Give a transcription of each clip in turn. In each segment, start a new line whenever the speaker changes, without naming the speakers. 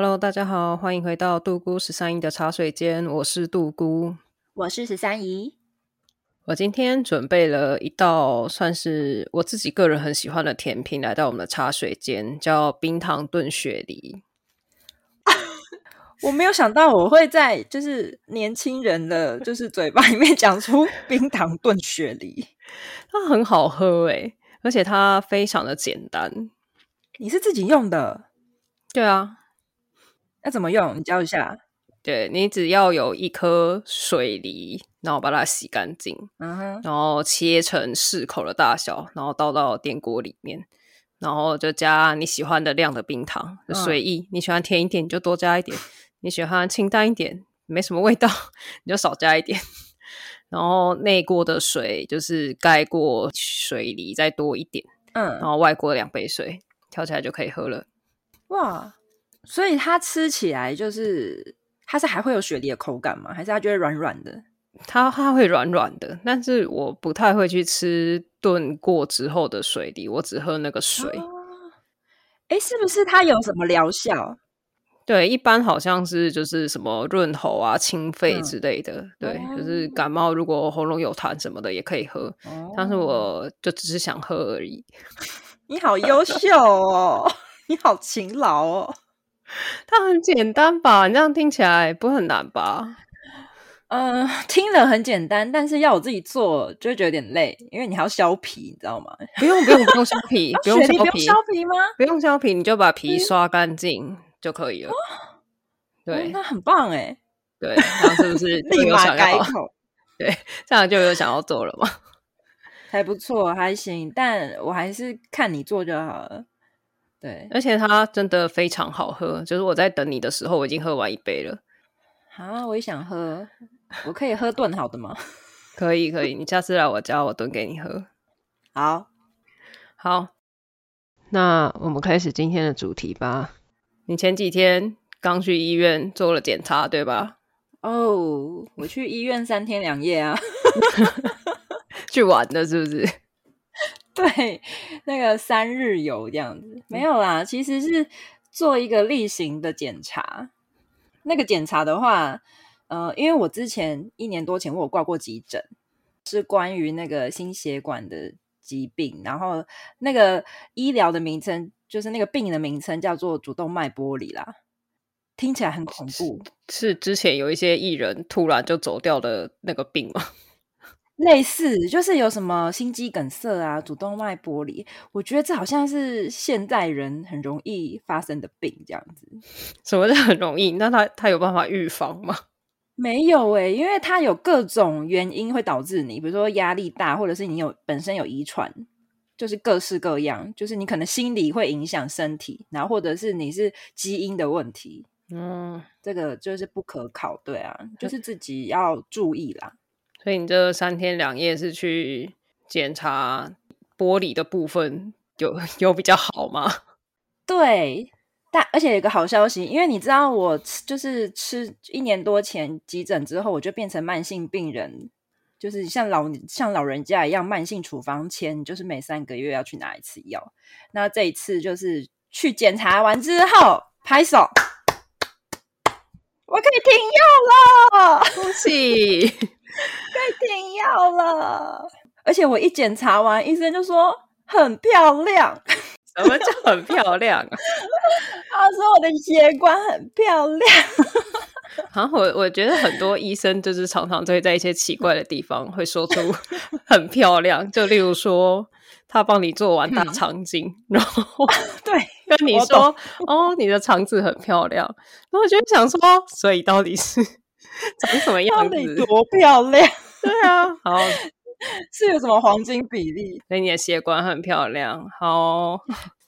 Hello，大家好，欢迎回到杜姑十三姨的茶水间，我是杜姑，
我是十三姨。
我今天准备了一道算是我自己个人很喜欢的甜品，来到我们的茶水间，叫冰糖炖雪梨。
我没有想到我会在就是年轻人的就是嘴巴里面讲出 冰糖炖雪梨，
它很好喝诶，而且它非常的简单。
你是自己用的？
对啊。
那怎么用？你教一下。
对，你只要有一颗水梨，然后把它洗干净，嗯哼，然后切成适口的大小，然后倒到电锅里面，然后就加你喜欢的量的冰糖，就随意。嗯、你喜欢甜一点，你就多加一点；你喜欢清淡一点，没什么味道，你就少加一点。然后内锅的水就是盖过水梨再多一点，嗯，然后外锅两杯水，跳起来就可以喝了。
哇！所以它吃起来就是，它是还会有雪梨的口感吗？还是它觉得软软的？
它它会软软的，但是我不太会去吃炖过之后的水梨，我只喝那个水。
哎、哦，是不是它有什么疗效？
对，一般好像是就是什么润喉啊、清肺之类的。嗯、对，就是感冒如果喉咙有痰什么的也可以喝，哦、但是我就只是想喝而已。
你好优秀哦，你好勤劳哦。
它很简单吧？你这样听起来不会很难吧？
嗯、呃，听了很简单，但是要我自己做就会觉得有点累，因为你还要削皮，你知道吗？
不用不用不用削皮，不用削皮，
不用削皮吗？
不用削皮，你就把皮刷干净就可以了。嗯、对，
那很棒哎。
对，这样是不是
立马改口？
对，这样就有想要做了吗？
还不错，还行，但我还是看你做就好了。对，
而且它真的非常好喝。就是我在等你的时候，我已经喝完一杯了。
啊，我也想喝，我可以喝炖好的吗？
可以，可以。你下次来我家，我炖给你喝。
好，
好。那我们开始今天的主题吧。你前几天刚去医院做了检查，对吧？
哦，我去医院三天两夜啊，
去玩的，是不是？
对，那个三日游这样子没有啦，其实是做一个例行的检查。那个检查的话，呃，因为我之前一年多前我有挂过急诊，是关于那个心血管的疾病，然后那个医疗的名称就是那个病的名称叫做主动脉剥离啦，听起来很恐怖。
是，是之前有一些艺人突然就走掉的那个病吗？
类似就是有什么心肌梗塞啊、主动脉剥离，我觉得这好像是现代人很容易发生的病，这样子。
什么叫很容易？那他他有办法预防吗？
没有诶、欸，因为他有各种原因会导致你，比如说压力大，或者是你有本身有遗传，就是各式各样，就是你可能心理会影响身体，然后或者是你是基因的问题，嗯，这个就是不可考，对啊，就是自己要注意啦。
所以你这三天两夜是去检查玻璃的部分，有 有比较好吗？
对，但而且有一个好消息，因为你知道我就是吃一年多前急诊之后，我就变成慢性病人，就是像老像老人家一样，慢性处方签，就是每三个月要去拿一次药。那这一次就是去检查完之后拍手，我可以停药了，
恭喜！
该停药了，而且我一检查完，医生就说很漂亮。
什么叫很漂亮啊？
他说我的血管很漂亮。
啊，我我觉得很多医生就是常常会在一些奇怪的地方会说出很漂亮，就例如说他帮你做完大肠镜，嗯、然后
对
跟你说哦，你的肠子很漂亮，然后我就想说，所以到底是？长什么样子？
多漂亮！
对啊，好，
是有什么黄金比例？
所以你的血管很漂亮，好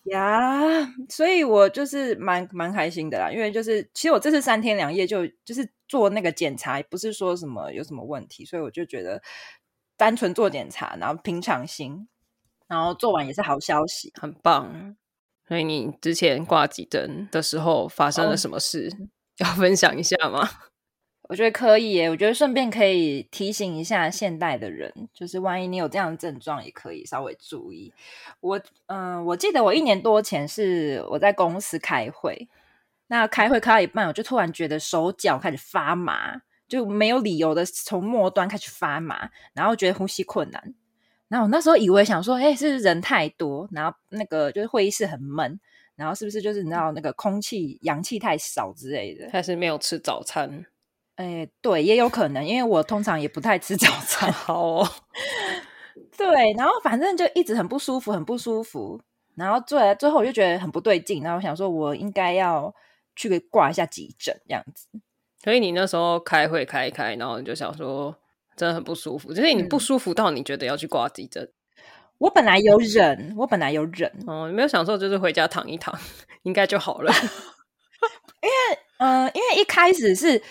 呀。所以我就是蛮蛮开心的啦，因为就是其实我这次三天两夜就就是做那个检查，不是说什么有什么问题，所以我就觉得单纯做检查，然后平常心，然后做完也是好消息，
很棒。所以你之前挂急诊的时候发生了什么事？哦、要分享一下吗？
我觉得可以耶，我觉得顺便可以提醒一下现代的人，就是万一你有这样的症状，也可以稍微注意。我嗯、我记得我一年多前是我在公司开会，那开会开到一半，我就突然觉得手脚开始发麻，就没有理由的从末端开始发麻，然后觉得呼吸困难。然后我那时候以为想说，哎，是不是人太多，然后那个就是会议室很闷，然后是不是就是你知道那个空气氧气太少之类的？
还是没有吃早餐？
哎，对，也有可能，因为我通常也不太吃 早餐。
好哦，
对，然后反正就一直很不舒服，很不舒服。然后最最后我就觉得很不对劲，然后我想说，我应该要去给挂一下急诊这样子。
所以你那时候开会开一开，然后你就想说，真的很不舒服，就是你不舒服到你觉得要去挂急诊。嗯、
我本来有忍，我本来有忍，
哦，你没有想说就是回家躺一躺，应该就好了。
因为，嗯、呃，因为一开始是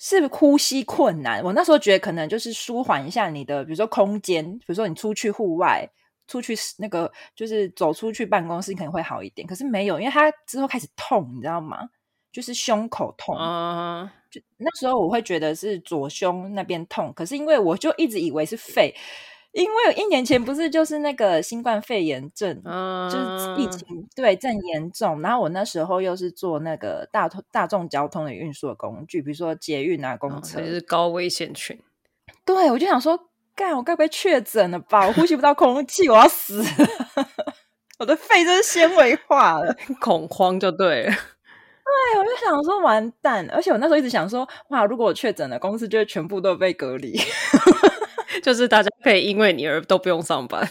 是呼吸困难，我那时候觉得可能就是舒缓一下你的，比如说空间，比如说你出去户外。出去那个就是走出去办公室可能会好一点，可是没有，因为他之后开始痛，你知道吗？就是胸口痛。Uh 就那时候我会觉得是左胸那边痛，可是因为我就一直以为是肺，因为一年前不是就是那个新冠肺炎症，uh. 就是疫情对正严重，然后我那时候又是做那个大大众交通的运输的工具，比如说捷运啊、公车，
也、uh huh. 是高危险群。
对，我就想说。干，我该不会确诊了吧？我呼吸不到空气，我要死了！我的肺都是纤维化了，
恐慌就对了。
对，我就想说完蛋，而且我那时候一直想说，哇，如果我确诊了，公司就会全部都被隔离，
就是大家可以因为你而都不用上班。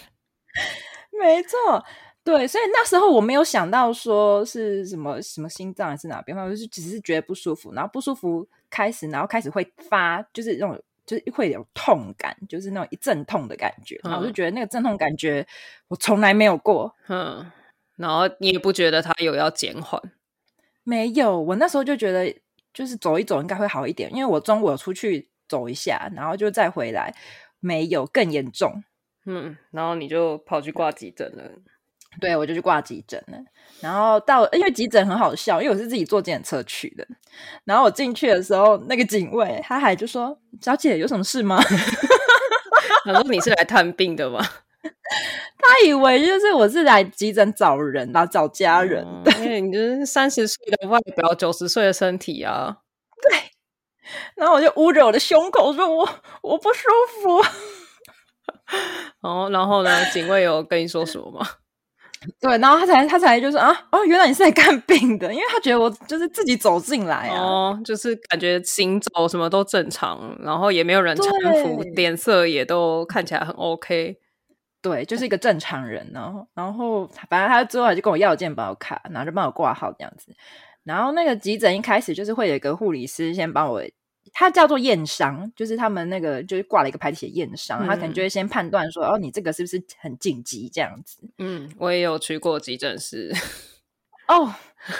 没错，对，所以那时候我没有想到说是什么什么心脏还是哪边，我就是只是觉得不舒服，然后不舒服开始，然后开始会发，就是那种。就是会有痛感，就是那种一阵痛的感觉，然后我就觉得那个阵痛感觉我从来没有过，
嗯，然后你也不觉得它有要减缓？
没有，我那时候就觉得就是走一走应该会好一点，因为我中午有出去走一下，然后就再回来，没有更严重，
嗯，然后你就跑去挂急诊了。
对，我就去挂急诊了，然后到因为急诊很好笑，因为我是自己坐计程车去的。然后我进去的时候，那个警卫他还就说：“小姐有什么事吗？”
他说：“你是来探病的吗？”
他以为就是我是来急诊找人啊，找家人的。
因为你就是三十岁的外表，九十岁的身体啊。
对。然后我就捂着我的胸口说：“我我不舒服。”
哦，然后呢？警卫有跟你说什么吗？
对，然后他才他才就说啊哦，原来你是来看病的，因为他觉得我就是自己走进来啊，
哦，就是感觉行走什么都正常，然后也没有人搀扶，脸色也都看起来很 OK，
对，就是一个正常人，然后然后反正他最后还就跟我要健保卡，然后就帮我挂号这样子，然后那个急诊一开始就是会有一个护理师先帮我。他叫做验伤，就是他们那个就是挂了一个牌子写验伤，嗯、他可能就会先判断说，哦，你这个是不是很紧急这样子？
嗯，我也有去过急诊室。
哦，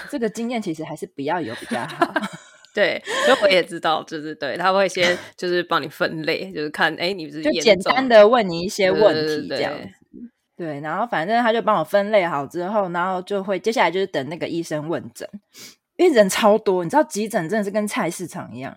这个经验其实还是不要有比较好。
对，所以我也知道，就是对他会先就是帮你分类，就是看，哎，你是，是
就简单的问你一些问题这样子。对，然后反正他就帮我分类好之后，然后就会接下来就是等那个医生问诊，因为人超多，你知道急诊真的是跟菜市场一样。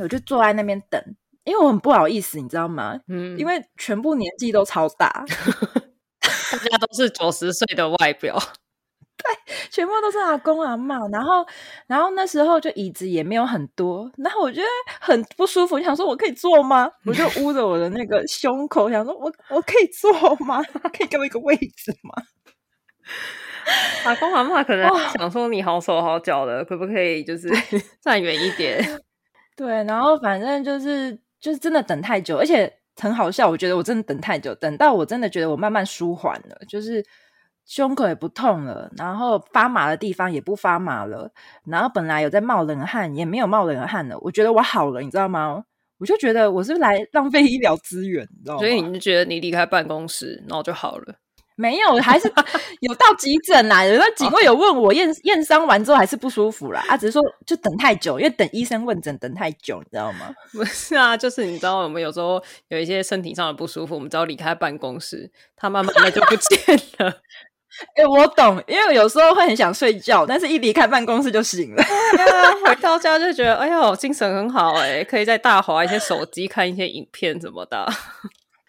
我就坐在那边等，因为我很不好意思，你知道吗？嗯，因为全部年纪都超大，
大家都是九十岁的外表，
对，全部都是阿公阿嬷。然后，然后那时候就椅子也没有很多，然后我觉得很不舒服，想说我可以坐吗？我就捂着我的那个胸口，想说我我可以坐吗？可以给我一个位置吗？
阿公阿嬷可能想说你好手好脚的，可不可以就是站远一点？
对，然后反正就是就是真的等太久，而且很好笑。我觉得我真的等太久，等到我真的觉得我慢慢舒缓了，就是胸口也不痛了，然后发麻的地方也不发麻了，然后本来有在冒冷汗也没有冒冷汗了。我觉得我好了，你知道吗？我就觉得我是来浪费医疗资源，你知道吗？
所以你就觉得你离开办公室，然后就好了。
没有，还是 有到急诊来的。那警卫有问我验验伤完之后还是不舒服啦。啊，只是说就等太久，因为等医生问诊等太久，你知道吗？
不是啊，就是你知道我们有时候有一些身体上的不舒服，我们只要离开办公室，他慢慢的就不见了。
哎、欸，我懂，因为有时候会很想睡觉，但是一离开办公室就醒了。
回到家就觉得哎呦，精神很好哎，可以在大滑一些手机，看一些影片什么的。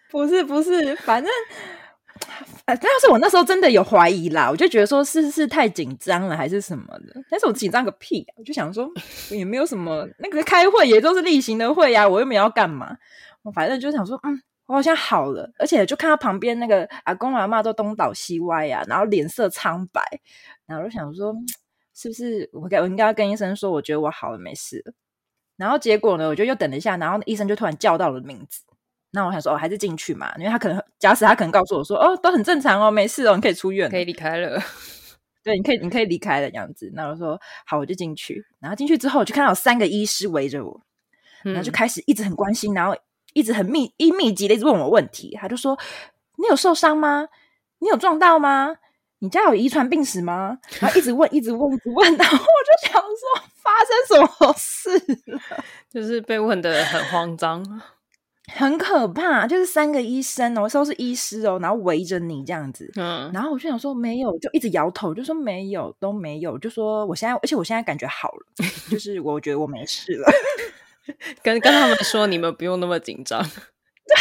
不是不是，反正。但是我那时候真的有怀疑啦，我就觉得说是是太紧张了还是什么的。但是我紧张个屁啊！我就想说 也没有什么，那个开会也都是例行的会呀，我又没有要干嘛。我反正就想说，嗯，我好像好了，而且就看到旁边那个阿公阿妈都东倒西歪呀，然后脸色苍白，然后我就想说，是不是我该我应该要跟医生说，我觉得我好了，没事了。然后结果呢，我就又等了一下，然后医生就突然叫到了名字。那我想说，哦，还是进去嘛，因为他可能假使他可能告诉我说，哦，都很正常哦，没事哦，你可以出院，
可以离开了。
对，你可以，你可以离开了这样子。那我说好，我就进去。然后进去之后，我就看到有三个医师围着我，然后就开始一直很关心，然后一直很密一密集的一直问我问题。他就说：“你有受伤吗？你有撞到吗？你家有遗传病史吗？”然后一直问，一直问，一直问。然后我就想说，发生什么事了？
就是被问的很慌张。
很可怕，就是三个医生哦，都是医师哦，然后围着你这样子，嗯，然后我就想说没有，就一直摇头，就说没有，都没有，就说我现在，而且我现在感觉好了，就是我觉得我没事了，
跟跟他们说你们不用那么紧张，
对，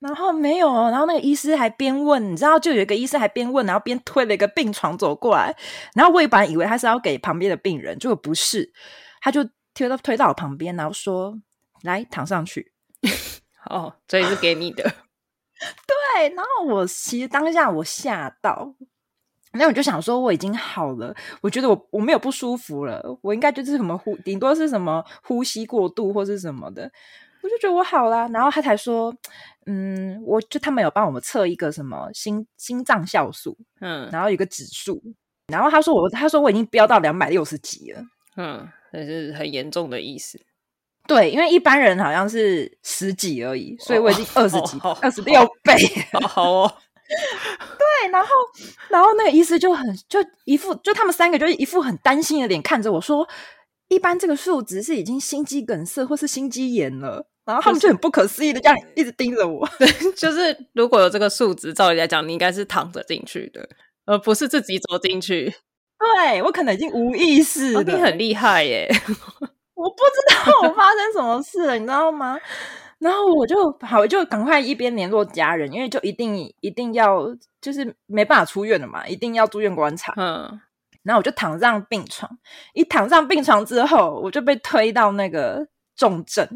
然后没有，然后那个医师还边问，你知道，就有一个医生还边问，然后边推了一个病床走过来，然后我一般以为他是要给旁边的病人，结果不是，他就推到推到我旁边，然后说来躺上去。
哦，所以是给你的，
对。然后我其实当下我吓到，那我就想说我已经好了，我觉得我我没有不舒服了，我应该就是什么呼，顶多是什么呼吸过度或是什么的，我就觉得我好了。然后他才说，嗯，我就他们有帮我们测一个什么心心脏酵素，嗯，然后有一个指数，然后他说我他说我已经飙到两百六十几了，
嗯，这是很严重的意思。
对，因为一般人好像是十几而已，所以我已经二十几、二十六倍。
好，好哦。
对，然后，然后那个医师就很就一副，就他们三个就一副很担心的脸看着我说：“一般这个数值是已经心肌梗塞或是心肌炎了。”然后他们就很不可思议的这样一直盯着我。
对，就是如果有这个数值，照理来讲，你应该是躺着进去的，而不是自己走进去。
对，我可能已经无意识了。
哦，你很厉害耶。
我不知道我发生什么事了，你知道吗？然后我就好，我就赶快一边联络家人，因为就一定一定要，就是没办法出院了嘛，一定要住院观察。嗯，然后我就躺上病床，一躺上病床之后，我就被推到那个重症，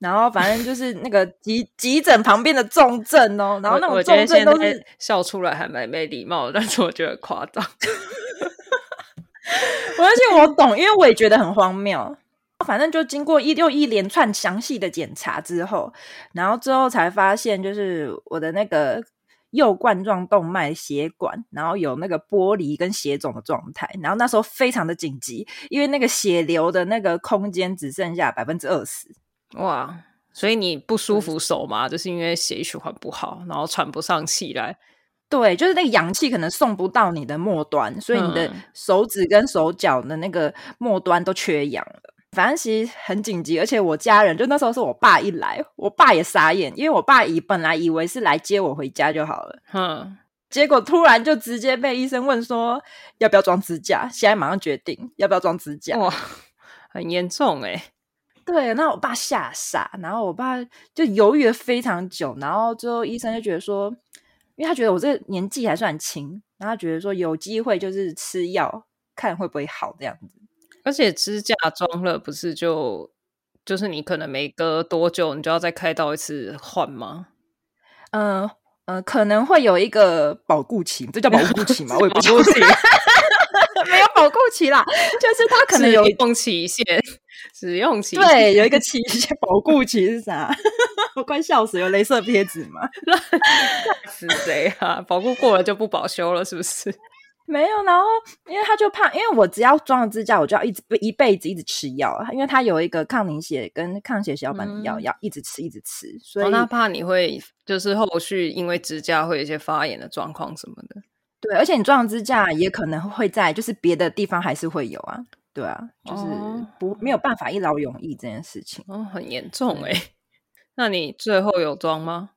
然后反正就是那个急急诊旁边的重症哦，然后那种重症都是
笑出来还蛮没礼貌的，但是我觉得夸张。
而且我懂，因为我也觉得很荒谬。反正就经过一又一连串详细的检查之后，然后之后才发现，就是我的那个右冠状动脉血管，然后有那个剥离跟血肿的状态。然后那时候非常的紧急，因为那个血流的那个空间只剩下百分之二十。
哇！所以你不舒服手嘛？就是因为血液循环不好，然后喘不上气来。
对，就是那个氧气可能送不到你的末端，所以你的手指跟手脚的那个末端都缺氧了。反正其实很紧急，而且我家人就那时候是我爸一来，我爸也傻眼，因为我爸以本来以为是来接我回家就好了，嗯，结果突然就直接被医生问说要不要装支架，现在马上决定要不要装支架，
哇，很严重诶。
对，那我爸吓傻，然后我爸就犹豫了非常久，然后最后医生就觉得说，因为他觉得我这个年纪还算轻，然后他觉得说有机会就是吃药看会不会好这样子。
而且支架装了，不是就就是你可能每隔多久，你就要再开刀一次换吗？
嗯嗯、呃呃，可能会有一个保固期，这叫保固期 吗？我也不知道，没有保固期啦，就是它可能有
使用期限，使用期
限对，有一个期限，保固期是啥？我快笑死，有镭射贴纸吗？
是谁啊？保固过了就不保修了，是不是？
没有，然后因为他就怕，因为我只要装了支架，我就要一直一辈子一直吃药，因为他有一个抗凝血跟抗血小板的药，要一直吃一直吃，所以、哦、
他怕你会就是后续因为支架会有一些发炎的状况什么的。
对，而且你装了支架也可能会在就是别的地方还是会有啊，对啊，就是不、哦、没有办法一劳永逸这件事情
哦，很严重哎。那你最后有装吗？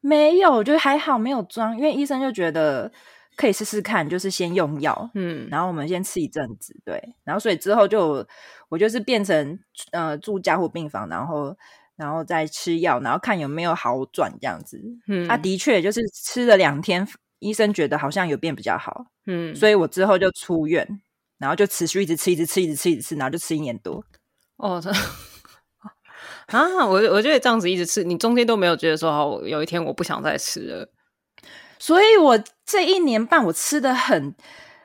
没有，就还好没有装，因为医生就觉得。可以试试看，就是先用药，嗯，然后我们先吃一阵子，对，然后所以之后就我就是变成呃住加护病房，然后然后再吃药，然后看有没有好转这样子。嗯，他的确就是吃了两天医生觉得好像有变比较好，嗯，所以我之后就出院，然后就持续一直吃，一直吃，一直吃，一直吃，然后就吃一年多。
哦，啊，我我觉得这样子一直吃，你中间都没有觉得说，好，有一天我不想再吃了。
所以我这一年半我吃的很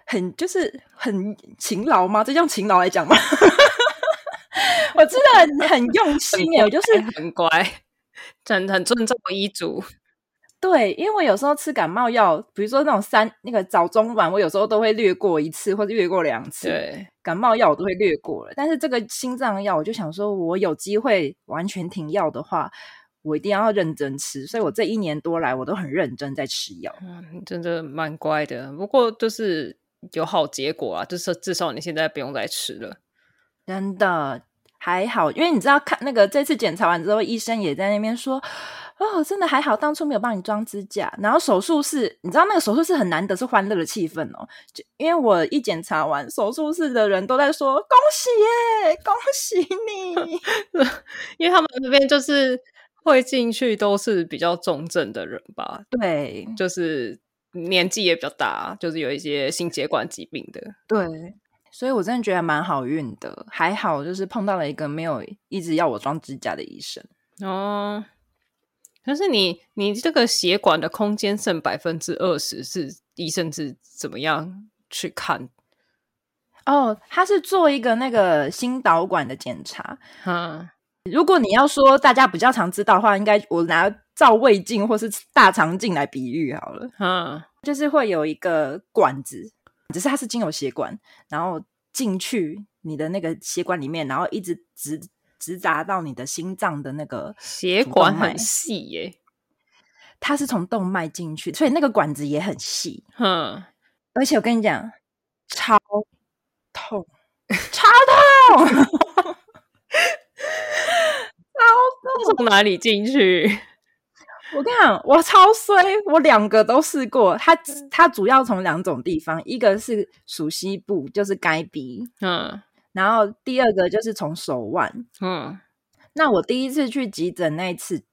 很就是很勤劳吗？这叫勤劳来讲吗？我真的很很用心耶，我就是
很乖，很很遵照医嘱。
对，因为我有时候吃感冒药，比如说那种三那个早中晚，我有时候都会略过一次或者略过两次。
对，
感冒药我都会略过了，但是这个心脏药，我就想说，我有机会完全停药的话，我一定要认真吃。所以我这一年多来，我都很认真在吃药。
嗯，真的蛮乖的。不过就是有好结果啊，就是至少你现在不用再吃了。
真的还好，因为你知道，看那个这次检查完之后，医生也在那边说。哦，真的还好，当初没有帮你装支架。然后手术室，你知道那个手术室很难得是欢乐的气氛哦。就因为我一检查完，手术室的人都在说恭喜耶，恭喜你。
因为他们那边就是会进去都是比较重症的人吧？
对，
就是年纪也比较大，就是有一些心血管疾病的。
对，所以我真的觉得蛮好运的，还好就是碰到了一个没有一直要我装指甲的医生
哦。可是你你这个血管的空间剩百分之二十，是医生是怎么样去看？
哦，他是做一个那个心导管的检查。嗯，如果你要说大家比较常知道的话，应该我拿照胃镜或是大肠镜来比喻好了。嗯，就是会有一个管子，只是它是经由血管，然后进去你的那个血管里面，然后一直直。直达到你的心脏的那个
血管很细耶，
它是从动脉进去，所以那个管子也很细。嗯，而且我跟你讲，超痛，超痛，超痛！
从哪里进去？
我跟你讲，我超衰，我两个都试过。它它主要从两种地方，一个是属西部，就是该鼻。嗯。然后第二个就是从手腕，嗯，那我第一次去急诊那一次，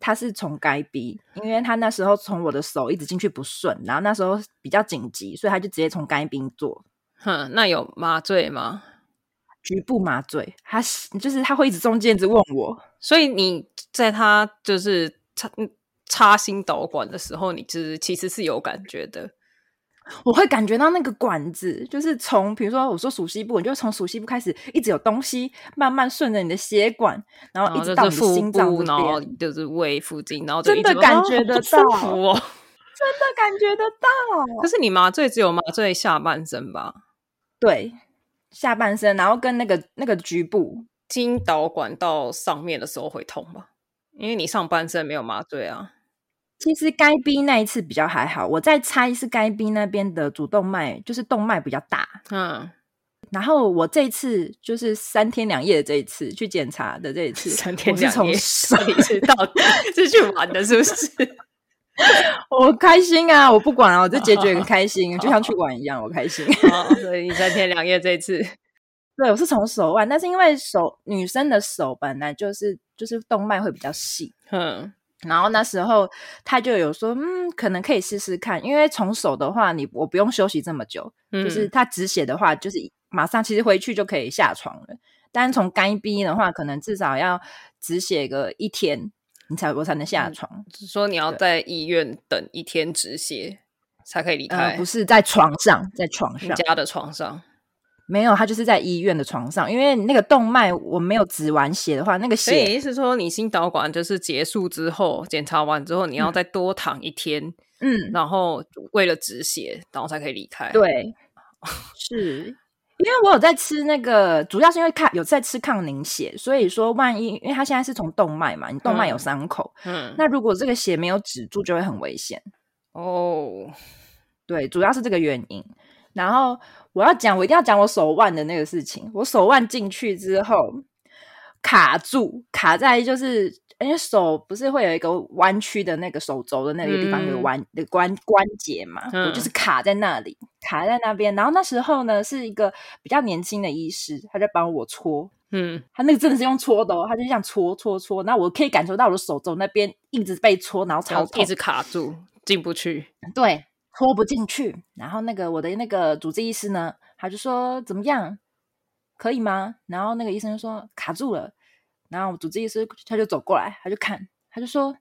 他是从该鼻，因为他那时候从我的手一直进去不顺，然后那时候比较紧急，所以他就直接从该鼻做。
哼，那有麻醉吗？
局部麻醉，他就是他会一直中间一直问我，
所以你在他就是插插心导管的时候，你就是其实是有感觉的。
我会感觉到那个管子，就是从比如说我说属膝部，你就从属膝部开始，一直有东西慢慢顺着你的血管，然后一直到你的心脏，
然后就是胃附近，然后
真的感觉得 到，
哦，
真的感觉得到。
可是你麻醉只有麻醉下半身吧？
对，下半身，然后跟那个那个局部
经导管到上面的时候会痛吧？因为你上半身没有麻醉啊。
其实该逼那一次比较还好，我在猜是该逼那边的主动脉，就是动脉比较大。嗯，然后我这一次就是三天两夜的这一次去检查的这一次，
三天两夜，所以是到底是去玩的，是不是？
我开心啊！我不管啊，我这结局很开心，就像去玩一样，我开心。
所以三天两夜这一次，
对，我是从手腕，但是因为手女生的手本来就是就是动脉会比较细，嗯。然后那时候他就有说，嗯，可能可以试试看，因为从手的话，你我不用休息这么久，嗯、就是他止血的话，就是马上其实回去就可以下床了。但是从肝逼的话，可能至少要止血个一天，你才我才能下床。
说你要在医院等一天止血才可以离开，
呃，不是在床上，在床上，
家的床上。
没有，他就是在医院的床上，因为那个动脉我没有止完血的话，那个血。
所以意思说，你心导管就是结束之后，检查完之后，你要再多躺一天，嗯，然后为了止血，然后才可以离开。
对，是因为我有在吃那个，主要是因为抗有在吃抗凝血，所以说万一，因为它现在是从动脉嘛，你动脉有伤口，嗯，嗯，那如果这个血没有止住，就会很危险。哦，对，主要是这个原因。然后我要讲，我一定要讲我手腕的那个事情。我手腕进去之后卡住，卡在就是因为手不是会有一个弯曲的那个手肘的那个地方有弯的关关节嘛，嗯、我就是卡在那里，卡在那边。然后那时候呢，是一个比较年轻的医师，他在帮我搓，嗯，他那个真的是用搓的哦，他就这样搓搓搓，然后我可以感受到我的手肘那边一直被搓，然后超痛，
一直卡住进不去，
对。拖不进去。然后那个我的那个主治医师呢，他就说怎么样，可以吗？然后那个医生就说卡住了。然后主治医师他就走过来，他就看，他就说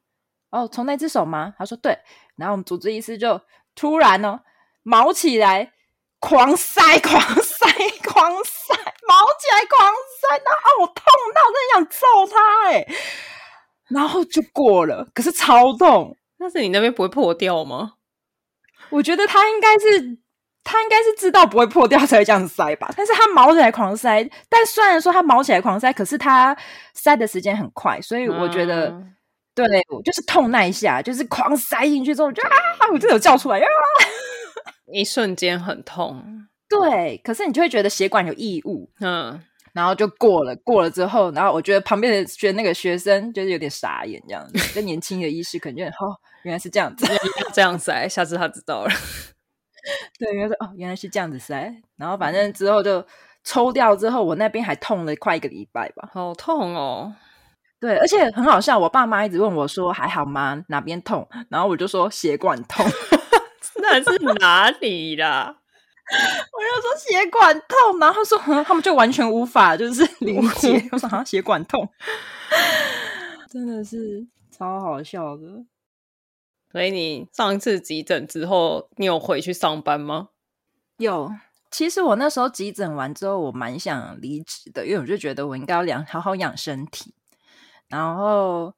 哦，从那只手吗？他说对。然后我们主治医师就突然哦，毛起来，狂塞，狂塞，狂塞，毛起来，狂塞，然后我痛到真的想揍他哎，然后就过了，可是超痛。
但是你那边不会破掉吗？
我觉得他应该是，他应该是知道不会破掉才会这样塞吧。但是他毛起来狂塞，但虽然说他毛起来狂塞，可是他塞的时间很快，所以我觉得。嗯对，我就是痛那一下，就是狂塞进去之后，我就啊，我就有叫出来呀，
一瞬间很痛。
对，可是你就会觉得血管有异物，嗯，然后就过了，过了之后，然后我觉得旁边的学那个学生就是有点傻眼，这样子，跟年轻的医师可能就哦，原来是这样子，
这样塞，下次他知道了。
对，原来说哦，原来是这样子塞，然后反正之后就抽掉之后，我那边还痛了快一个礼拜吧，
好痛哦。
对，而且很好笑，我爸妈一直问我说：“还好吗？哪边痛？”然后我就说：“血管痛。”
那是哪里啦？
我就说血管痛，然后说他们就完全无法就是理解。我说：“好像血管痛，真的是超好笑的。”
所以你上一次急诊之后，你有回去上班吗？
有。其实我那时候急诊完之后，我蛮想离职的，因为我就觉得我应该要养好好养身体。然后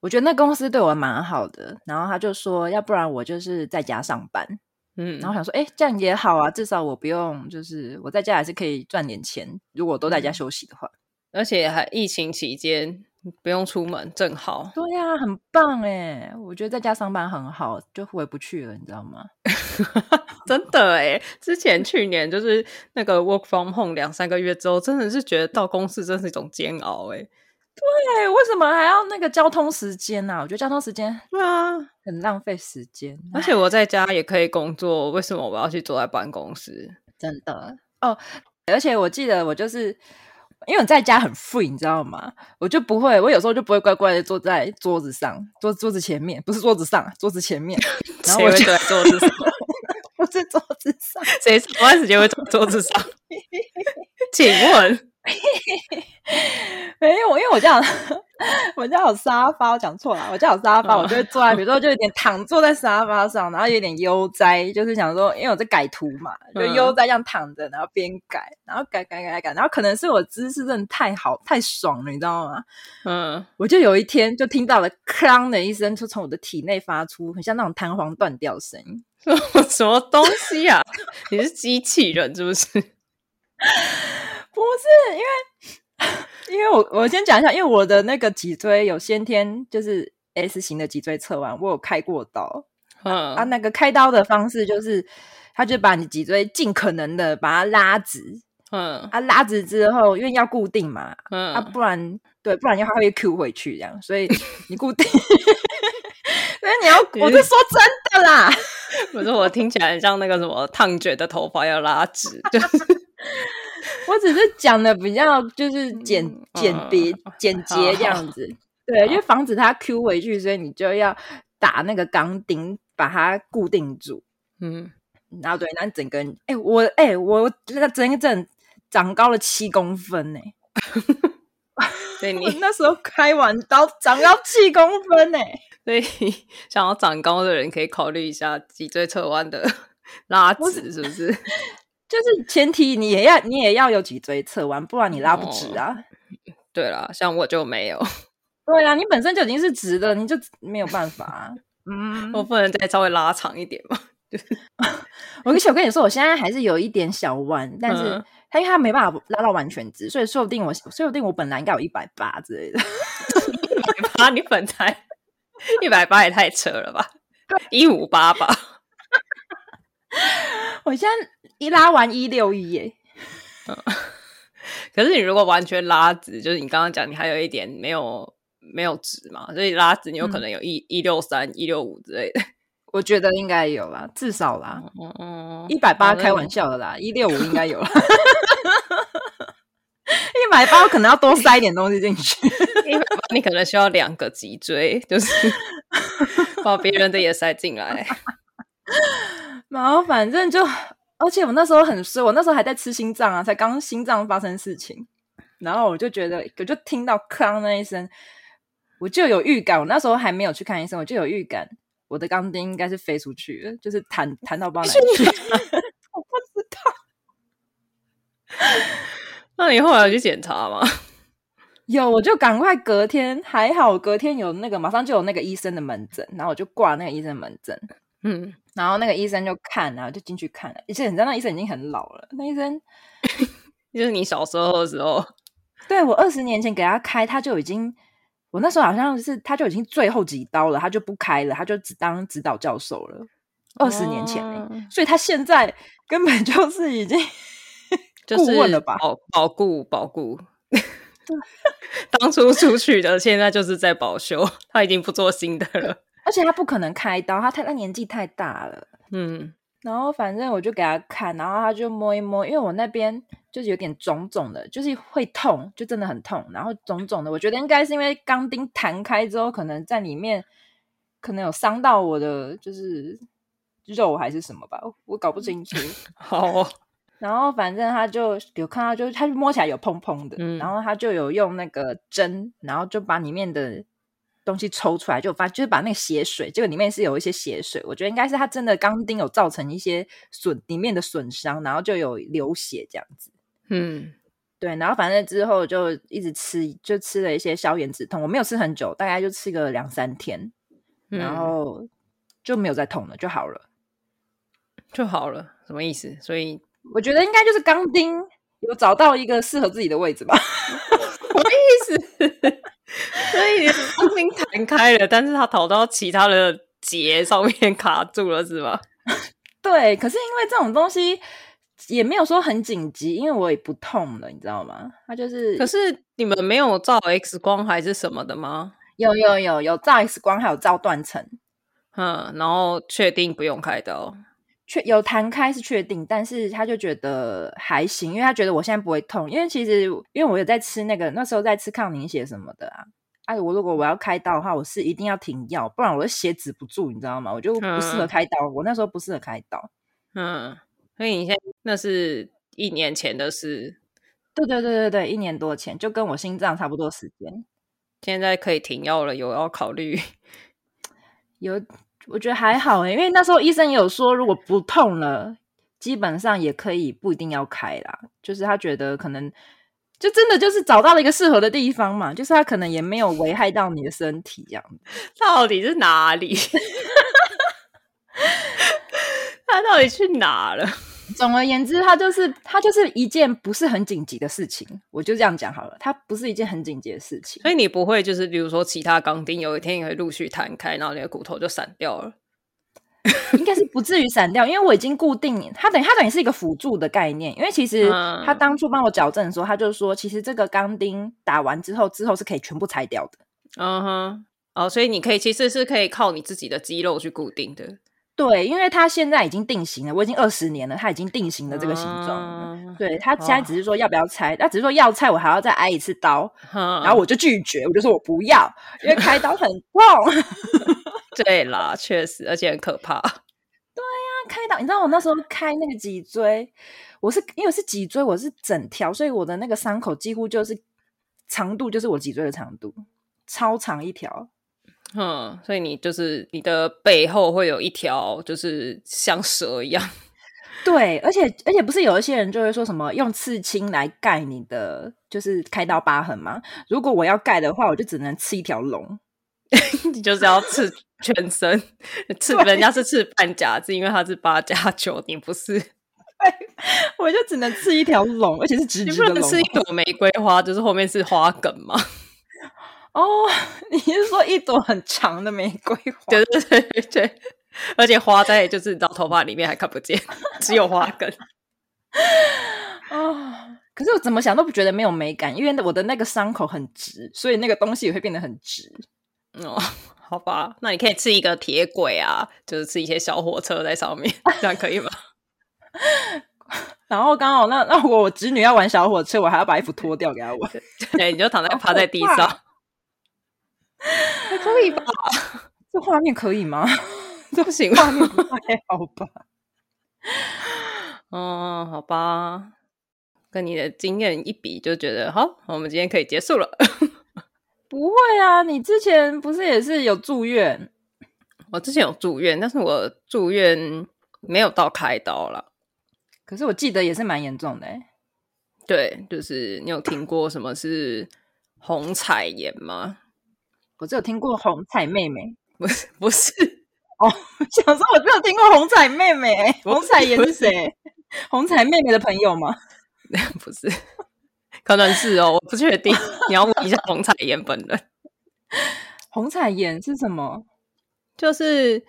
我觉得那公司对我蛮好的，然后他就说，要不然我就是在家上班，嗯，然后想说，哎，这样也好啊，至少我不用，就是我在家还是可以赚点钱，如果都在家休息的话，
而且还疫情期间不用出门，正好。
对呀，很棒哎，我觉得在家上班很好，就回不去了，你知道吗？
真的哎，之前去年就是那个 work from home 两三个月之后，真的是觉得到公司真是一种煎熬哎。
对，为什么还要那个交通时间呢、啊？我觉得交通时间对啊，很浪费时间。
而且我在家也可以工作，为什么我要去坐在办公室？
真的哦。而且我记得我就是因为我在家很 free，你知道吗？我就不会，我有时候就不会乖乖的坐在桌子上，桌桌子前面，不是桌子上，桌子前面。然后我就坐在桌子上，我在桌子上，
谁上班时间会坐桌子上？请问？
没有，因为我这样 我家有沙发，我讲错了，我家有沙发，我就会坐在，比如说就有点躺坐在沙发上，然后有点悠哉，就是想说，因为我在改图嘛，就悠哉这样躺着，然后边改，然后改改改改，然后可能是我姿势真的太好太爽了，你知道吗？嗯，我就有一天就听到了“哐”的一声，就从我的体内发出，很像那种弹簧断掉声音，
什么东西啊？你是机器人是不是？
不是，因为 因为我我先讲一下，因为我的那个脊椎有先天就是 S 型的脊椎侧弯，我有开过刀。嗯啊，那个开刀的方式就是，他就把你脊椎尽可能的把它拉直。嗯啊，拉直之后，因为要固定嘛，嗯啊，不然对，不然的话会 Q 回去这样，所以你固定。所以你要，我是说真的啦，
不是我听起来很像那个什么烫卷的头发要拉直，就是。
我只是讲的比较就是简简别简洁这样子，对，因为防止它 Q 回去，所以你就要打那个钢钉把它固定住。嗯，然后对，那整个人，哎，我哎，我那个整个整长高了七公分呢。
所以你
那时候开完刀长高七公分呢，
所以想要长高的人可以考虑一下脊椎侧弯的拉直，是不是？
就是前提，你也要你也要有脊椎侧弯，不然你拉不直啊。
哦、对了，像我就没有。
对啊，你本身就已经是直的，你就没有办法、啊。
嗯，我不能再稍微拉长一点嘛。
我跟小跟你说，我现在还是有一点小弯，但是他因为他没办法拉到完全直，所以说不定我说不定我本来应该有一百八之类的。
一百八，你本来一百八也太扯了吧？一五八吧。
我现在一拉完一六一耶，
嗯，可是你如果完全拉直，就是你刚刚讲你还有一点没有没有直嘛，所以拉直你有可能有一一六三一六五之类的，
我觉得应该有啦，至少啦，嗯，一百八开玩笑的啦，一六五应该有啦，一百八可能要多塞一点东西进去，
一百八你可能需要两个脊椎，就是把别人的也塞进来。
然后反正就，而且我那时候很衰，我那时候还在吃心脏啊，才刚心脏发生事情，然后我就觉得，我就听到“哐”那一声，我就有预感，我那时候还没有去看医生，我就有预感，我的钢钉应该是飞出去了，就是弹弹到不知道哪里去，我不知道。
那你后来有去检查吗？
有，我就赶快隔天，还好隔天有那个，马上就有那个医生的门诊，然后我就挂那个医生的门诊，嗯，然后那个医生就看，然后就进去看了。而且你知道，那医生已经很老了，那医生
就是你小时候的时候，
对，我二十年前给他开，他就已经，我那时候好像是他就已经最后几刀了，他就不开了，他就只当指导教授了。二十年前，哦，所以他现在根本就是已经 顾问了吧？
保保固保固。当初出去的，现在就是在保修，他已经不做新的了。
而且他不可能开刀，他太他年纪太大了。嗯，然后反正我就给他看，然后他就摸一摸，因为我那边就是有点肿肿的，就是会痛，就真的很痛，然后肿肿的。我觉得应该是因为钢钉弹开之后，可能在里面可能有伤到我的，就是肉还是什么吧，我搞不清楚。
好。
然后反正他就有看到，就是他摸起来有砰砰的，嗯、然后他就有用那个针，然后就把里面的东西抽出来，就发就是把那个血水，结果里面是有一些血水，我觉得应该是他真的钢钉有造成一些损里面的损伤，然后就有流血这样子。嗯，对，然后反正之后就一直吃，就吃了一些消炎止痛，我没有吃很久，大概就吃个两三天，然后就没有再痛了，就好了，
就好了，什么意思？所以。
我觉得应该就是钢钉有找到一个适合自己的位置吧？
所以明明弹开了，但是他逃到其他的结上面卡住了，是吗？
对，可是因为这种东西也没有说很紧急，因为我也不痛了，你知道吗？他就是，
可是你们没有照 X 光还是什么的吗？
有有有有照 X 光，还有照断层，
嗯，然后确定不用开刀。
确有弹开是确定，但是他就觉得还行，因为他觉得我现在不会痛，因为其实因为我有在吃那个那时候在吃抗凝血什么的啊，啊，我如果我要开刀的话，我是一定要停药，不然我的血止不住，你知道吗？我就不适合开刀，嗯、我那时候不适合开刀。
嗯，所以你现在那是一年前的事，
对对对对对，一年多前就跟我心脏差不多时间，
现在可以停药了，有要考虑
有。我觉得还好诶，因为那时候医生有说，如果不痛了，基本上也可以不一定要开啦。就是他觉得可能就真的就是找到了一个适合的地方嘛，就是它可能也没有危害到你的身体这样。
到底是哪里？他到底去哪了？
总而言之，它就是它就是一件不是很紧急的事情，我就这样讲好了。它不是一件很紧急的事情，
所以你不会就是比如说其他钢钉有一天也会陆续弹开，然后你的骨头就散掉了。
应该是不至于散掉，因为我已经固定它，等于它等于是一个辅助的概念。因为其实他当初帮我矫正的时候，他就说，其实这个钢钉打完之后，之后是可以全部拆掉的。
嗯哼，哦，所以你可以其实是可以靠你自己的肌肉去固定的。
对，因为它现在已经定型了，我已经二十年了，它已经定型了这个形状。嗯、对，它现在只是说要不要拆，那、哦、只是说要拆，我还要再挨一次刀，嗯、然后我就拒绝，我就说我不要，因为开刀很痛。
对啦，确实，而且很可怕。
对呀、啊，开刀，你知道我那时候开那个脊椎，我是因为是脊椎，我是整条，所以我的那个伤口几乎就是长度就是我脊椎的长度，超长一条。
嗯，所以你就是你的背后会有一条，就是像蛇一样。
对，而且而且不是有一些人就会说什么用刺青来盖你的，就是开刀疤痕吗？如果我要盖的话，我就只能刺一条龙。
你就是要刺全身，刺人家是刺半甲子，因为他是八加九，你不是。
我就只能刺一条龙，而且是直直的龙。
你不能刺一朵玫瑰花，就是后面是花梗吗？
哦，你是说一朵很长的玫瑰花？
对对对对，而且花在就是到头发里面还看不见，只有花梗。
哦，可是我怎么想都不觉得没有美感，因为我的那个伤口很直，所以那个东西也会变得很直。
哦，好吧，那你可以吃一个铁轨啊，就是吃一些小火车在上面，这样可以吗？
然后刚好那那我我侄女要玩小火车，我还要把衣服脱掉给她玩。
对，你就躺在趴在地上。还可以吧？
这画面可以吗？
这不行，
画面不太好吧？
嗯，好吧，跟你的经验一比，就觉得好，我们今天可以结束了。
不会啊，你之前不是也是有住院？
我之前有住院，但是我住院没有到开刀了。
可是我记得也是蛮严重的。
对，就是你有听过什么是红彩炎吗？
我只有听过红彩妹妹，
不是不是
哦，想说我只有听过红彩妹妹，红彩炎是谁？红彩妹妹的朋友吗？
不是，可能是哦，我不确定。你要问一下红彩妍本人。
红彩妍是什么？
就是，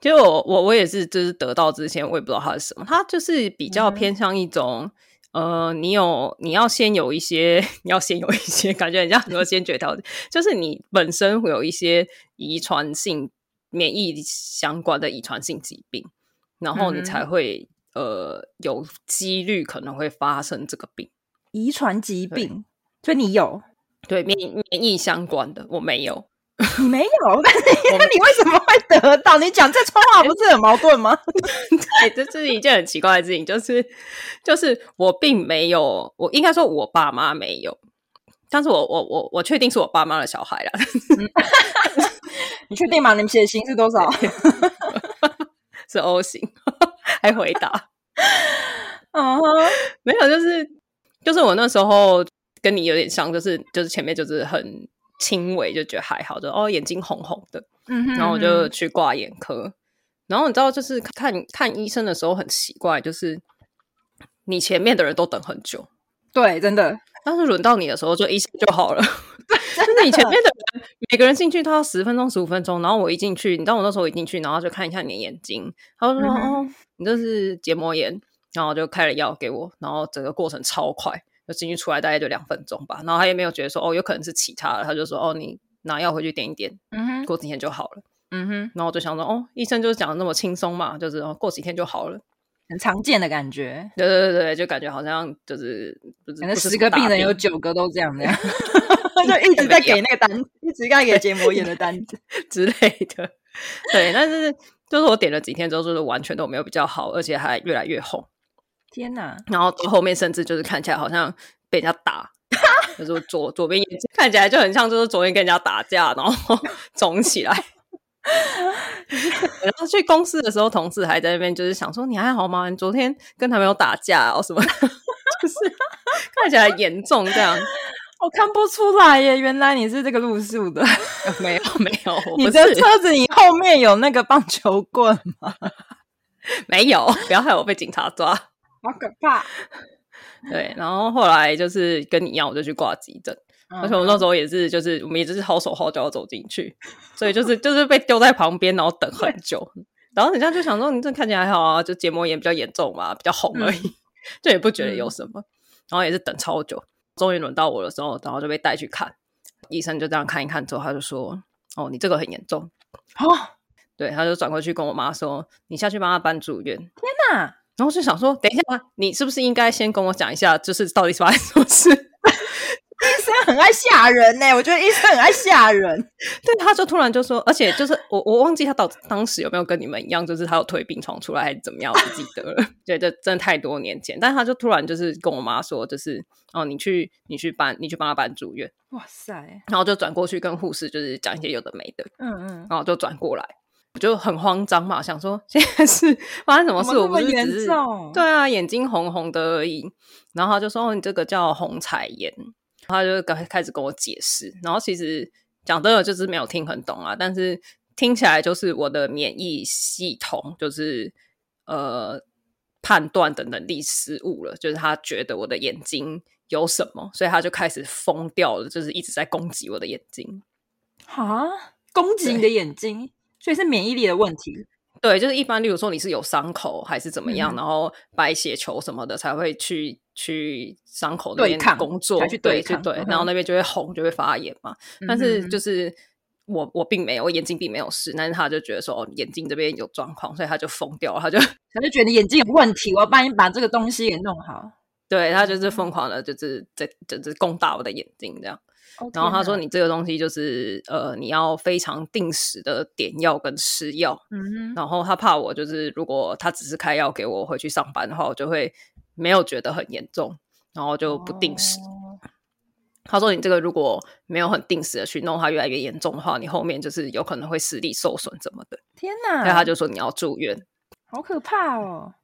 就我我我也是，就是得到之前我也不知道它是什么。它就是比较偏向一种，嗯、呃，你有你要先有一些，你要先有一些感觉，人家很多先决条件，就是你本身会有一些遗传性免疫相关的遗传性疾病，然后你才会。呃，有几率可能会发生这个病，
遗传疾病，所以你有
对免免疫相关的，我没有，
你没有，但是那你为什么会得到？你讲这串话不是很矛盾吗？
对，这是一件很奇怪的事情，就是就是我并没有，我应该说我爸妈没有，但是我我我我确定是我爸妈的小孩啦。
你确定吗？你们血型是多少？
是 O 型。还回答，
嗯哼，
没有，就是就是我那时候跟你有点像，就是就是前面就是很轻微，就觉得还好，就哦眼睛红红的，嗯哼，然后我就去挂眼科，然后你知道就是看看医生的时候很奇怪，就是你前面的人都等很久，
对，真的，
但是轮到你的时候就一下就好了。真的你前面的人，每个人进去都要十分钟、十五分钟，然后我一进去，你知道我那时候一进去，然后就看一下你的眼睛，他就说：“嗯、哦，你这是结膜炎。”然后就开了药给我，然后整个过程超快，就进去出来大概就两分钟吧。然后他也没有觉得说：“哦，有可能是其他的。”他就说：“哦，你拿药回去点一点，嗯哼，过几天就好了。”嗯哼，然后我就想说：“哦，医生就是讲的那么轻松嘛，就是哦，过几天就好了。”
很常见的感觉，
对对对对，就感觉好像就是，
可能十个病人有九个都这样的，就一直在给那个单，一直在给结膜炎的单子
之类的。对，但是就是我点了几天之后，就是完全都没有比较好，而且还越来越红。
天哪！
然后后面甚至就是看起来好像被人家打，就是左左边眼睛看起来就很像就是昨天跟人家打架，然后 肿起来。然后去公司的时候，同事还在那边就是想说：“你还好吗？你昨天跟他们有打架哦什么的？”就是看起来严重这样，
我看不出来耶。原来你是这个路数的，
没有没有。
你的车子你后面有那个棒球棍吗？
没有，不要害我被警察抓，
好可怕。
对，然后后来就是跟你一样，我就去挂急诊。而且我那时候也是，就是我们也是好手好脚走进去，所以就是就是被丢在旁边，然后等很久。然后人家就想说，你这看起来还好啊，就结膜炎比较严重嘛，比较红而已，嗯、就也不觉得有什么。然后也是等超久，终于轮到我的时候，然后就被带去看医生，就这样看一看之后，他就说：“哦，你这个很严重。”哦，对，他就转过去跟我妈说：“你下去帮他搬住院。”天
哪！
然后就想说，等一下，你是不是应该先跟我讲一下，就是到底是发生什么事？
医生很爱吓人呢、欸，我觉得医生很爱吓人。
对，他就突然就说，而且就是我我忘记他到当时有没有跟你们一样，就是他有推病床出来还是怎么样，我不记得了。对，这真的太多年前，但是他就突然就是跟我妈说，就是哦，你去你去搬，你去帮他搬住院。
哇塞！
然后就转过去跟护士就是讲一些有的没的。嗯嗯。然后就转过来，我就很慌张嘛，想说现在是发生什么事？我不是只是对啊，眼睛红红的而已。然后他就说，哦，你这个叫红彩炎。他就开开始跟我解释，然后其实讲真的就是没有听很懂啊，但是听起来就是我的免疫系统就是呃判断的能力失误了，就是他觉得我的眼睛有什么，所以他就开始疯掉了，就是一直在攻击我的眼睛。
啊，攻击你的眼睛，所以是免疫力的问题。
对，就是一般，例如说你是有伤口还是怎么样，嗯、然后白血球什么的才会去去伤口那边工作，
对去对抗
对，对，然后那边就会红，就会发炎嘛。嗯、但是就是我我并没有，我眼睛并没有事，但是他就觉得说哦，眼睛这边有状况，所以他就疯掉了，他就
他就觉得眼睛有问题，我要帮你把这个东西给弄好。
对，他就是疯狂的，就是在就是攻打我的眼睛这样。，然后他说你这个东西就是呃，你要非常定时的点药跟吃药。嗯，然后他怕我就是如果他只是开药给我回去上班的话，我就会没有觉得很严重，然后就不定时。哦、他说你这个如果没有很定时的去弄，它越来越严重的话，你后面就是有可能会视力受损什么的。
天哪！
所以他就说你要住院，
好可怕哦。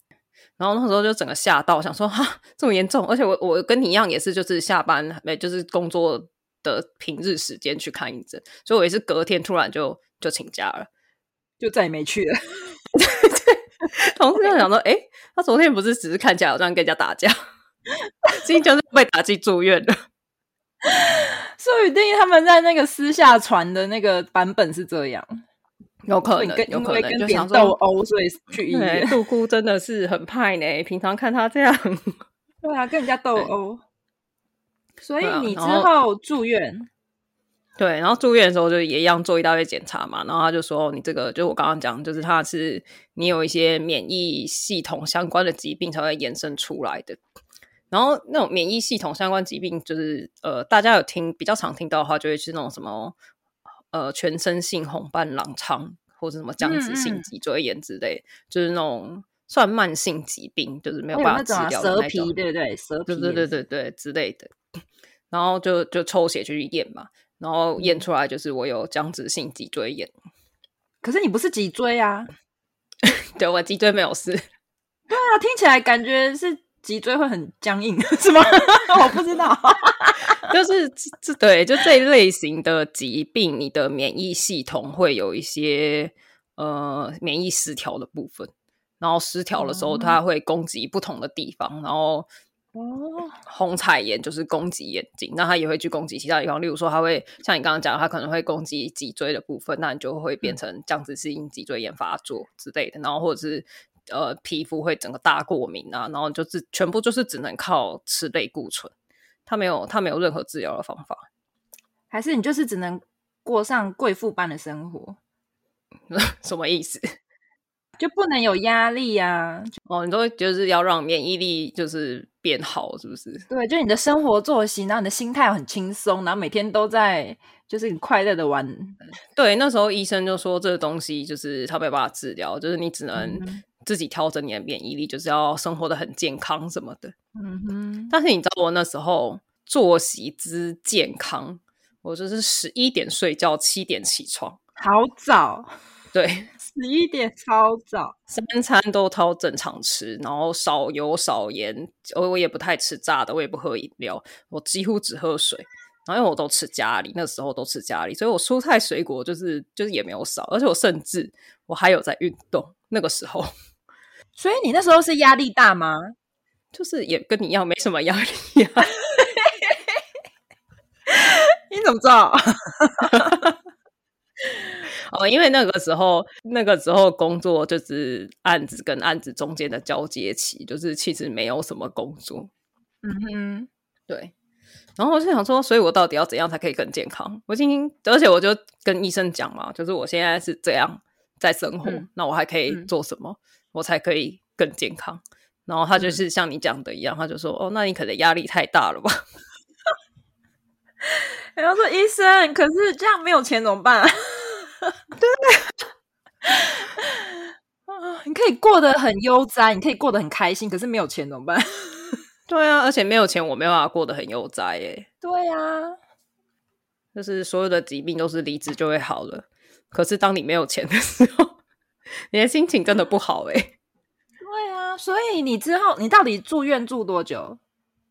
然后那时候就整个吓到，想说哈这么严重，而且我我跟你一样也是，就是下班没就是工作的平日时间去看医生，所以我也是隔天突然就就请假了，
就再也没去了。
对对，同事就想说，哎，他昨天不是只是看起来好像跟人家打架，今天就是被打进住院了。
说不定他们在那个私下传的那个版本是这样。
有可能，有可能就想说
斗殴，所以去医院。
杜姑真的是很派呢，平常看他这样，
对啊，跟人家斗殴。所以你之后住院，
对，然后住院的时候就也一样做一大堆检查嘛。然后他就说，你这个就我刚刚讲，就是他是你有一些免疫系统相关的疾病才会延伸出来的。然后那种免疫系统相关疾病，就是呃，大家有听比较常听到的话，就会是那种什么。呃，全身性红斑狼疮或者什么僵直性脊椎炎之类，嗯、就是那种算慢性疾病，就是没有办法治疗的那种。
蛇皮对不对？蛇皮，
对对对对对之类的。然后就就抽血去验嘛，然后验出来就是我有僵直性脊椎炎。
可是你不是脊椎啊？
对，我脊椎没有事。
对啊，听起来感觉是脊椎会很僵硬，是吗？我不知道。
就是这对，就这一类型的疾病，你的免疫系统会有一些呃免疫失调的部分，然后失调的时候，它会攻击不同的地方，然后哦，虹彩炎就是攻击眼睛，那它也会去攻击其他地方，例如说，它会像你刚刚讲，它可能会攻击脊椎的部分，那你就会变成僵直性脊椎炎发作之类的，然后或者是呃皮肤会整个大过敏啊，然后就是全部就是只能靠吃类固醇。他没有，他没有任何治疗的方法，
还是你就是只能过上贵妇般的生活？
什么意思？
就不能有压力呀？
哦，你都就是要让免疫力就是变好，是不是？
对，就你的生活作息，然后你的心态很轻松，然后每天都在就是很快乐的玩。
对，那时候医生就说这个东西就是他没有办法治疗，就是你只能。嗯自己调整你的免疫力，就是要生活的很健康什么的。嗯哼。但是你知道我那时候作息之健康，我就是十一点睡觉，七点起床，
好早。
对，
十一点超早。
三餐都超正常吃，然后少油少盐。我我也不太吃炸的，我也不喝饮料，我几乎只喝水。然后因为我都吃家里，那时候都吃家里，所以我蔬菜水果就是就是也没有少，而且我甚至我还有在运动。那个时候。
所以你那时候是压力大吗？
就是也跟你一样，没什么压力啊。
你怎么知道？
哦，因为那个时候，那个时候工作就是案子跟案子中间的交接期，就是其实没有什么工作。嗯哼，对。然后我就想说，所以我到底要怎样才可以更健康？我今天，而且我就跟医生讲嘛，就是我现在是这样在生活，嗯、那我还可以做什么？嗯我才可以更健康，然后他就是像你讲的一样，嗯、他就说：“哦，那你可能压力太大了吧？”
然后说：“医生，可是这样没有钱怎么办？” 对 啊，你可以过得很悠哉，你可以过得很开心，可是没有钱怎么办？
对啊，而且没有钱，我没办法过得很悠哉耶。
对啊，
就是所有的疾病都是离职就会好了，可是当你没有钱的时候。你的心情真的不好哎、欸，
对啊，所以你之后你到底住院住多久？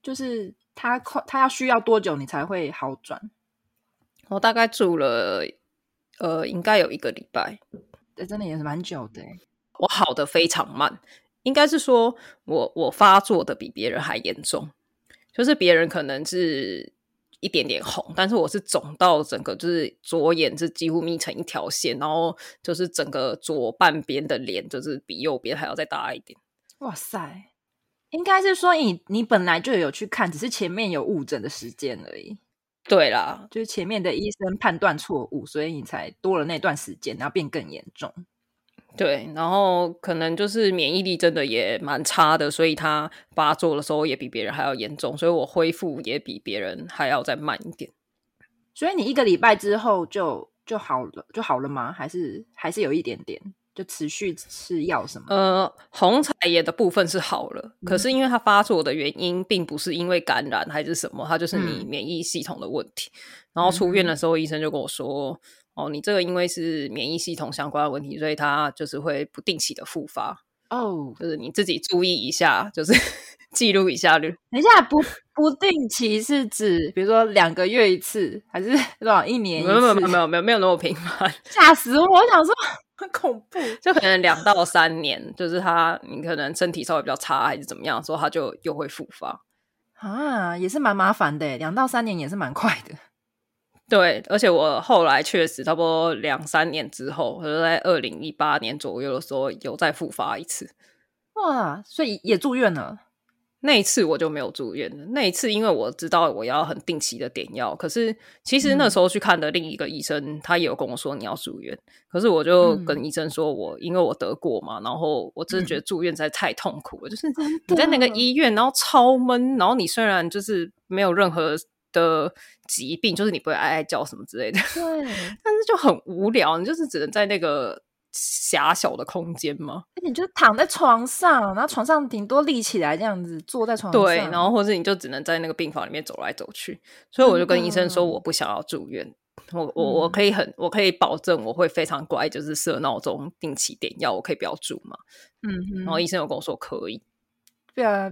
就是他他要需要多久你才会好转？
我大概住了呃，应该有一个礼拜，
这真的也是蛮久的。
我好的非常慢，应该是说我我发作的比别人还严重，就是别人可能是。一点点红，但是我是肿到整个就是左眼是几乎眯成一条线，然后就是整个左半边的脸就是比右边还要再大一点。
哇塞，应该是说你你本来就有去看，只是前面有误诊的时间而已。
对啦，
就是前面的医生判断错误，所以你才多了那段时间，然后变更严重。
对，然后可能就是免疫力真的也蛮差的，所以他发作的时候也比别人还要严重，所以我恢复也比别人还要再慢一点。
所以你一个礼拜之后就就好了，就好了吗？还是还是有一点点，就持续吃药什么？
呃，红彩叶的部分是好了，嗯、可是因为它发作的原因并不是因为感染还是什么，它就是你免疫系统的问题。嗯、然后出院的时候，医生就跟我说：“嗯、哦，你这个因为是免疫系统相关的问题，所以它就是会不定期的复发。哦，就是你自己注意一下，就是。”记录一下率。
等一下，不不定期是指，比如说两个月一次，还是 多少一年一次？
没有没有没有没有没有那么频繁，
吓死我！我想说 很恐怖，
就可能两到三年，就是他你可能身体稍微比较差还是怎么样，说他就又会复发
啊，也是蛮麻烦的，两到三年也是蛮快的。
对，而且我后来确实差不多两三年之后，我就在二零一八年左右的时候有再复发一次。
哇，所以也住院了。
那一次我就没有住院了。那一次，因为我知道我要很定期的点药，可是其实那时候去看的另一个医生，嗯、他也有跟我说你要住院。可是我就跟医生说我，我、嗯、因为我得过嘛，然后我真的觉得住院实在太痛苦了。嗯、就是你在那个医院，然后超闷，然后你虽然就是没有任何的疾病，就是你不会哀哀叫什么之类的，对，但是就很无聊，你就是只能在那个。狭小的空间吗？
你就躺在床上，然后床上顶多立起来这样子，坐在床上。
对，然后或者你就只能在那个病房里面走来走去。所以我就跟医生说，我不想要住院。嗯、我我我可以很，我可以保证我会非常乖，就是设闹钟，定期点药，我可以不要住嘛。嗯哼，然后医生有跟我说可以。
对啊，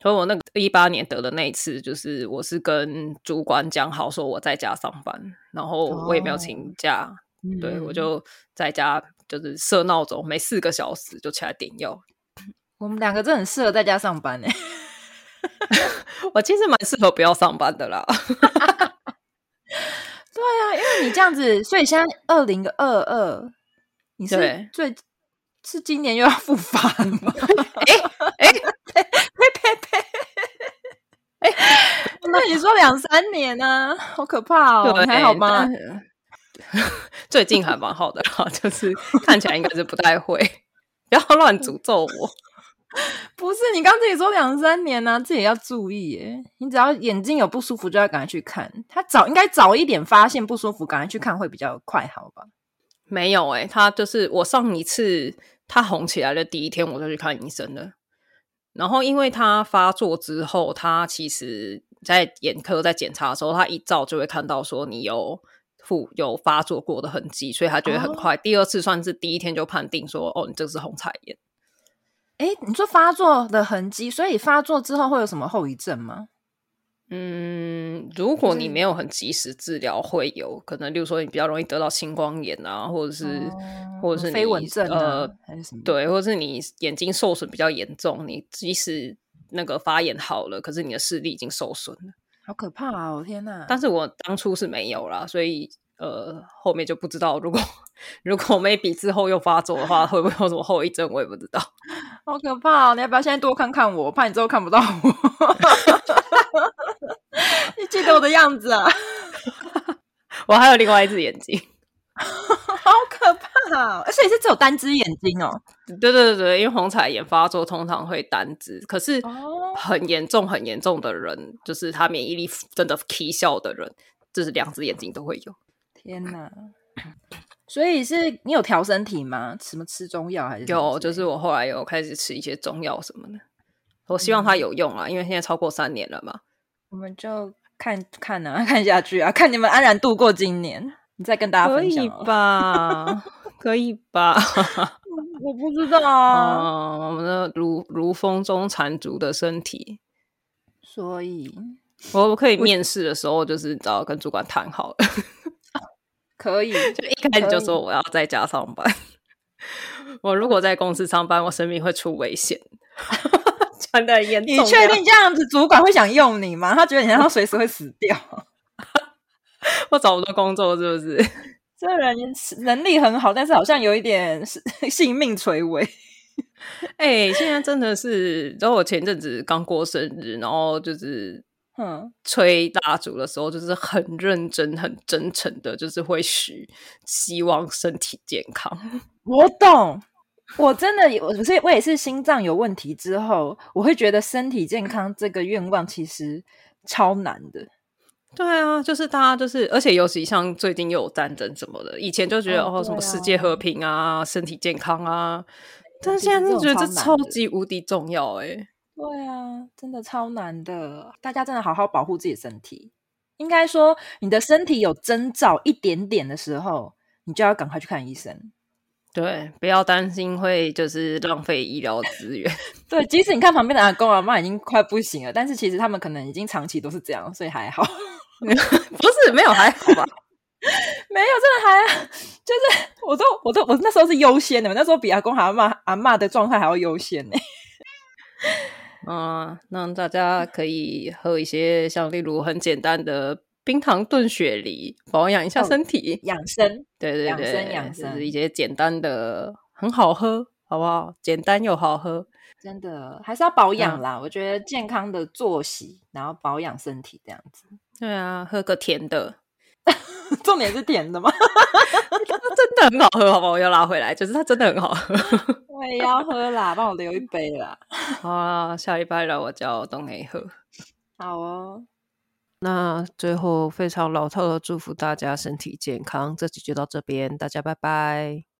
所以我那个一八年得的那一次，就是我是跟主管讲好说我在家上班，然后我也没有请假。哦对，嗯、我就在家，就是设闹钟，每四个小时就起来点药。
我们两个真的很适合在家上班呢。
我其实蛮适合不要上班的啦。
对啊，因为你这样子，所以现在二零二二，你是最是今年又要复发了吗？哎哎那你说两三年呢、啊？好可怕哦！还好吗？
最近还蛮好的啦，就是看起来应该是不太会，不要乱诅咒我。
不是你刚自己说两三年呢、啊，自己要注意耶。你只要眼睛有不舒服，就要赶快去看。他早应该早一点发现不舒服，赶快去看会比较快，好吧？
没有哎，他就是我上一次他红起来的第一天，我就去看医生了。然后因为他发作之后，他其实在眼科在检查的时候，他一照就会看到说你有。有发作过的痕迹，所以他觉得很快。哦、第二次算是第一天就判定说：“哦，你这是虹彩炎。”
哎，你说发作的痕迹，所以发作之后会有什么后遗症吗？
嗯，如果你没有很及时治疗，会有可能，例如说你比较容易得到青光眼啊，或者是，哦、或者是
飞蚊症、啊、
呃？对，或者是你眼睛受损比较严重，你即使那个发炎好了，可是你的视力已经受损了。
好可怕啊！我天哪！
但是我当初是没有啦，所以呃，后面就不知道，如果如果 maybe 之后又发作的话，会不会有什么后遗症，我也不知道。
好可怕哦！你要不要现在多看看我？怕你之后看不到我。你记得我的样子啊？
我还有另外一只眼睛。
只有单只眼睛哦。
对对对对，因为虹彩炎发作通常会单只，可是很严重很严重的人，就是他免疫力真的奇效的人，就是两只眼睛都会有。
天哪！所以是你有调身体吗？什么吃中药还是
有？就是我后来有开始吃一些中药什么的，我希望它有用啊，嗯、因为现在超过三年了嘛。
我们就看看啊，看下去啊，看你们安然度过今年。你再跟大家分享，
吧？可以吧？
我不知道啊。
嗯、我们的如如风中残烛的身体，
所以
我可以面试的时候，就是只要跟主管谈好了，
可以。
就一开始就说我要在家上班。我如果在公司上班，我生命会出危险，真的严重。
你确定这样子主管会想用你吗？他觉得你好像随时会死掉。
我找不到工作，是不是？
这人能力很好，但是好像有一点 性命垂危。
哎、欸，现在真的是，然后我前阵子刚过生日，然后就是，嗯，吹蜡烛的时候，就是很认真、很真诚的，就是会许希望身体健康。
我懂，我真的，我是我也是心脏有问题之后，我会觉得身体健康这个愿望其实超难的。
对啊，就是大家就是，而且尤其像最近又有战争什么的，以前就觉得哦，哦什么世界和平啊、身体健康啊，但现在就觉得这超级无敌重要哎。
对啊，真的超难的，大家真的好好保护自己的身体。应该说，你的身体有征兆一点点的时候，你就要赶快去看医生。
对，不要担心会就是浪费医疗资源。
对，即使你看旁边的阿公阿妈已经快不行了，但是其实他们可能已经长期都是这样，所以还好。
不是没有还好吧？
没有，真的还就是我都我都我那时候是优先的，我那时候比阿公阿嬷阿嬷的状态还要优先呢。
嗯，那大家可以喝一些像例如很简单的冰糖炖雪梨，保养一下身体，
养生。
对对对，
养生养生，
就是一些简单的很好喝，好不好？简单又好喝，
真的还是要保养啦。嗯、我觉得健康的作息，然后保养身体这样子。
对啊，喝个甜的，
重点是甜的吗？
真的很好喝，好不好？我又拉回来，就是它真的很好喝。
我也要喝啦，帮我留一杯啦。
好啊，下礼拜让我叫东梅喝。
好哦。
那最后非常老套的祝福大家身体健康，这集就到这边，大家拜拜。